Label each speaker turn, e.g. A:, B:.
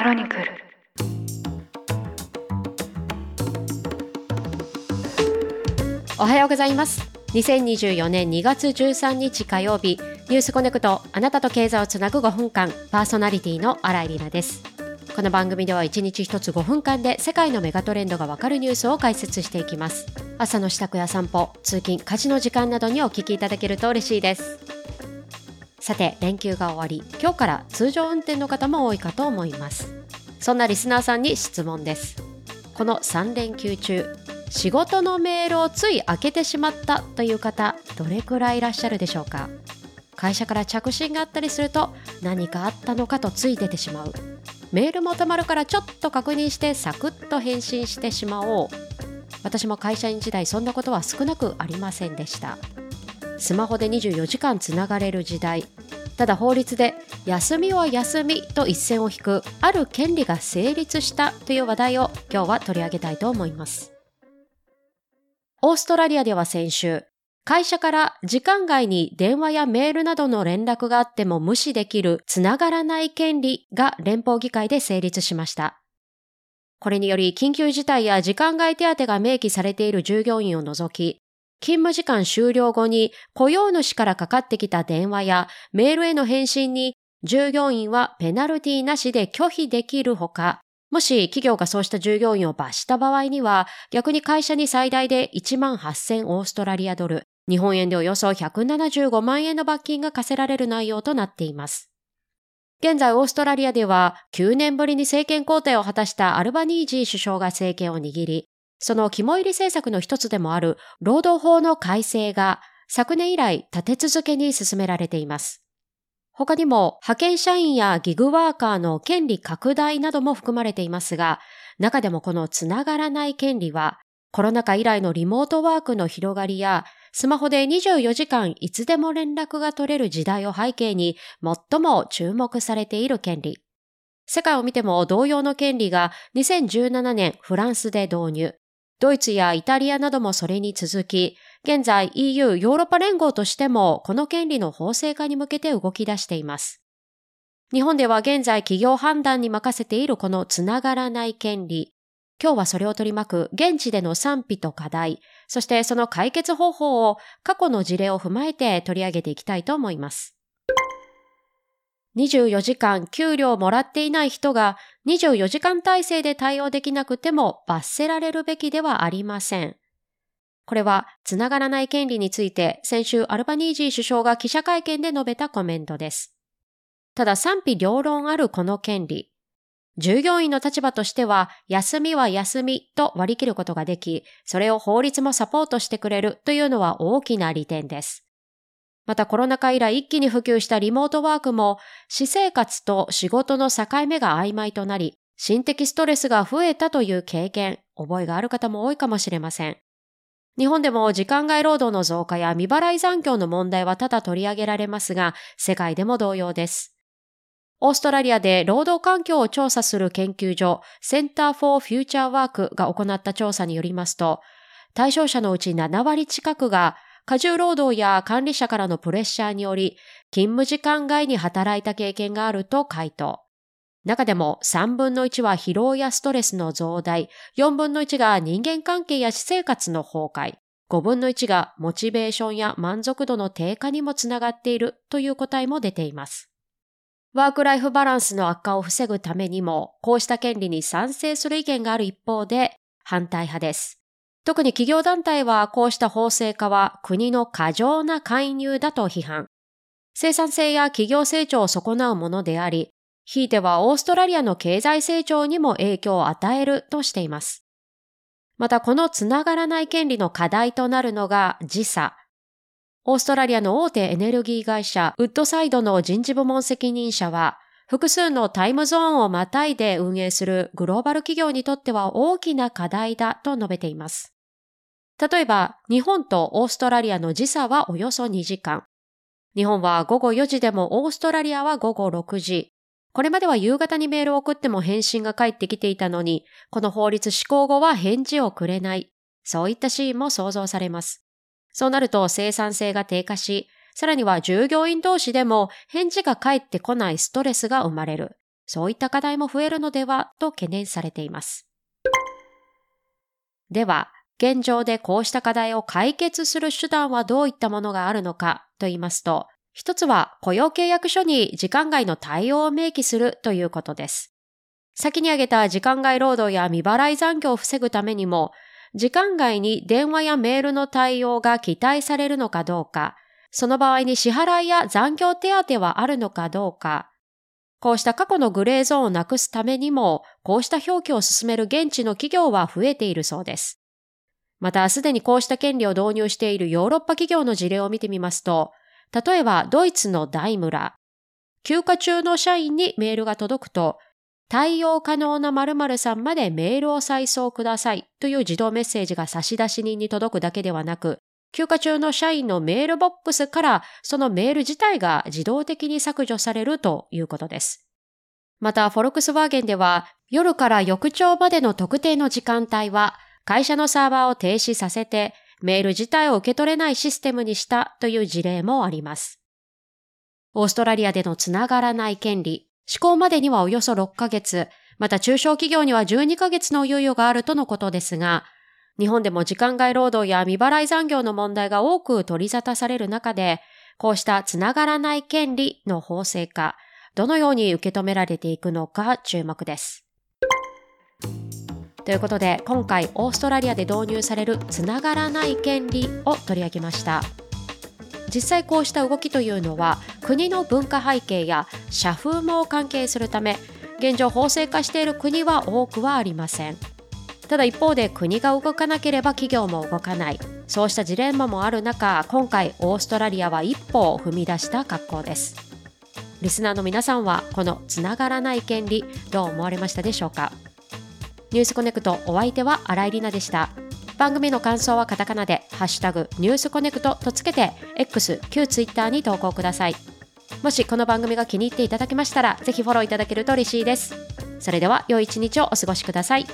A: クロニクル。
B: おはようございます。2024年2月13日火曜日ニュースコネクトあなたと経済をつなぐ5分間パーソナリティの新井里奈です。この番組では1日1つ5分間で世界のメガトレンドがわかるニュースを解説していきます。朝の支度や散歩通勤家事の時間などにお聞きいただけると嬉しいです。さて連休が終わり今日から通常運転の方も多いかと思います。そんなリスナーさんに質問です。この3連休中仕事のメールをつい開けてしまったという方どれくらいいらっしゃるでしょうか？会社から着信があったりすると何かあったのかとつい出てしまう。メールもたまるからちょっと確認してサクッと返信してしまおう。私も会社員時代そんなことは少なくありませんでした。スマホで24時間つながれる時代。ただ法律で休みは休みと一線を引く。ある権利が成立したという話題を今日は取り上げたいと思います。オーストラリアでは先週、会社から時間外に電話やメールなどの連絡があっても無視できるつながらない権利が連邦議会で成立しました。これにより緊急事態や時間外手当が明記されている従業員を除き、勤務時間終了後に雇用主からかかってきた電話やメールへの返信に従業員はペナルティなしで拒否できるほか、もし企業がそうした従業員を罰した場合には、逆に会社に最大で1万8000オーストラリアドル、日本円でおよそ175万円の罰金が課せられる内容となっています。現在オーストラリアでは9年ぶりに政権交代を果たしたアルバニージー首相が政権を握り、その肝入り政策の一つでもある労働法の改正が昨年以来立て続けに進められています。他にも派遣社員やギグワーカーの権利拡大なども含まれていますが、中でもこのつながらない権利は、コロナ禍以来のリモートワークの広がりや、スマホで24時間いつでも連絡が取れる時代を背景に最も注目されている権利。世界を見ても同様の権利が2017年フランスで導入。ドイツやイタリアなどもそれに続き、現在 EU ヨーロッパ連合としてもこの権利の法制化に向けて動き出しています。日本では現在企業判断に任せているこのつながらない権利。今日はそれを取り巻く現地での賛否と課題、そしてその解決方法を過去の事例を踏まえて取り上げていきたいと思います。24時間給料をもらっていない人が24時間体制で対応できなくても罰せられるべきではありません。これは、つながらない権利について、先週アルバニージー首相が記者会見で述べたコメントです。ただ賛否両論あるこの権利。従業員の立場としては、休みは休みと割り切ることができ、それを法律もサポートしてくれるというのは大きな利点です。またコロナ禍以来一気に普及したリモートワークも、私生活と仕事の境目が曖昧となり、心的ストレスが増えたという経験、覚えがある方も多いかもしれません。日本でも時間外労働の増加や未払い残業の問題は多々取り上げられますが、世界でも同様です。オーストラリアで労働環境を調査する研究所、センター・フォー・フューチャー・ワークが行った調査によりますと、対象者のうち7割近くが、過重労働や管理者からのプレッシャーにより、勤務時間外に働いた経験があると回答。中でも3分の1は疲労やストレスの増大、4分の1が人間関係や私生活の崩壊、5分の1がモチベーションや満足度の低下にもつながっているという答えも出ています。ワークライフバランスの悪化を防ぐためにも、こうした権利に賛成する意見がある一方で、反対派です。特に企業団体はこうした法制化は国の過剰な介入だと批判。生産性や企業成長を損なうものであり、ひいてはオーストラリアの経済成長にも影響を与えるとしています。またこのつながらない権利の課題となるのが時差。オーストラリアの大手エネルギー会社ウッドサイドの人事部門責任者は、複数のタイムゾーンをまたいで運営するグローバル企業にとっては大きな課題だと述べています。例えば、日本とオーストラリアの時差はおよそ2時間。日本は午後4時でもオーストラリアは午後6時。これまでは夕方にメールを送っても返信が返ってきていたのに、この法律施行後は返事をくれない。そういったシーンも想像されます。そうなると生産性が低下し、さらには従業員同士でも返事が返ってこないストレスが生まれる。そういった課題も増えるのではと懸念されています。では、現状でこうした課題を解決する手段はどういったものがあるのかと言いますと、一つは雇用契約書に時間外の対応を明記するということです。先に挙げた時間外労働や未払い残業を防ぐためにも、時間外に電話やメールの対応が期待されるのかどうか、その場合に支払いや残業手当はあるのかどうか、こうした過去のグレーゾーンをなくすためにも、こうした表記を進める現地の企業は増えているそうです。また、すでにこうした権利を導入しているヨーロッパ企業の事例を見てみますと、例えばドイツのダイムラ、休暇中の社員にメールが届くと、対応可能な〇〇さんまでメールを再送くださいという自動メッセージが差出人に届くだけではなく、休暇中の社員のメールボックスからそのメール自体が自動的に削除されるということです。また、フォルクスワーゲンでは夜から翌朝までの特定の時間帯は会社のサーバーを停止させてメール自体を受け取れないシステムにしたという事例もあります。オーストラリアでのつながらない権利、施行までにはおよそ6ヶ月、また中小企業には12ヶ月の猶予があるとのことですが、日本でも時間外労働や未払い残業の問題が多く取り沙汰される中で、こうしたつながらない権利の法制化、どのように受け止められていくのか注目です。ということで、今回オーストラリアで導入されるつながらない権利を取り上げました。実際こうした動きというのは国の文化背景や社風も関係するため現状法制化している国は多くはありません。ただ一方で国が動かなければ企業も動かない。そうしたジレンマもある中今回オーストラリアは一歩を踏み出した格好です。リスナーの皆さんはこのつながらない権利どう思われましたでしょうか？ニュースコネクトお相手は新井里奈でした。番組の感想はカタカナでハッシュタグニュースコネクトとつけて X、旧 Twitter に投稿ください。もしこの番組が気に入っていただけましたらぜひフォローいただけると嬉しいです。それでは良い一日をお過ごしください。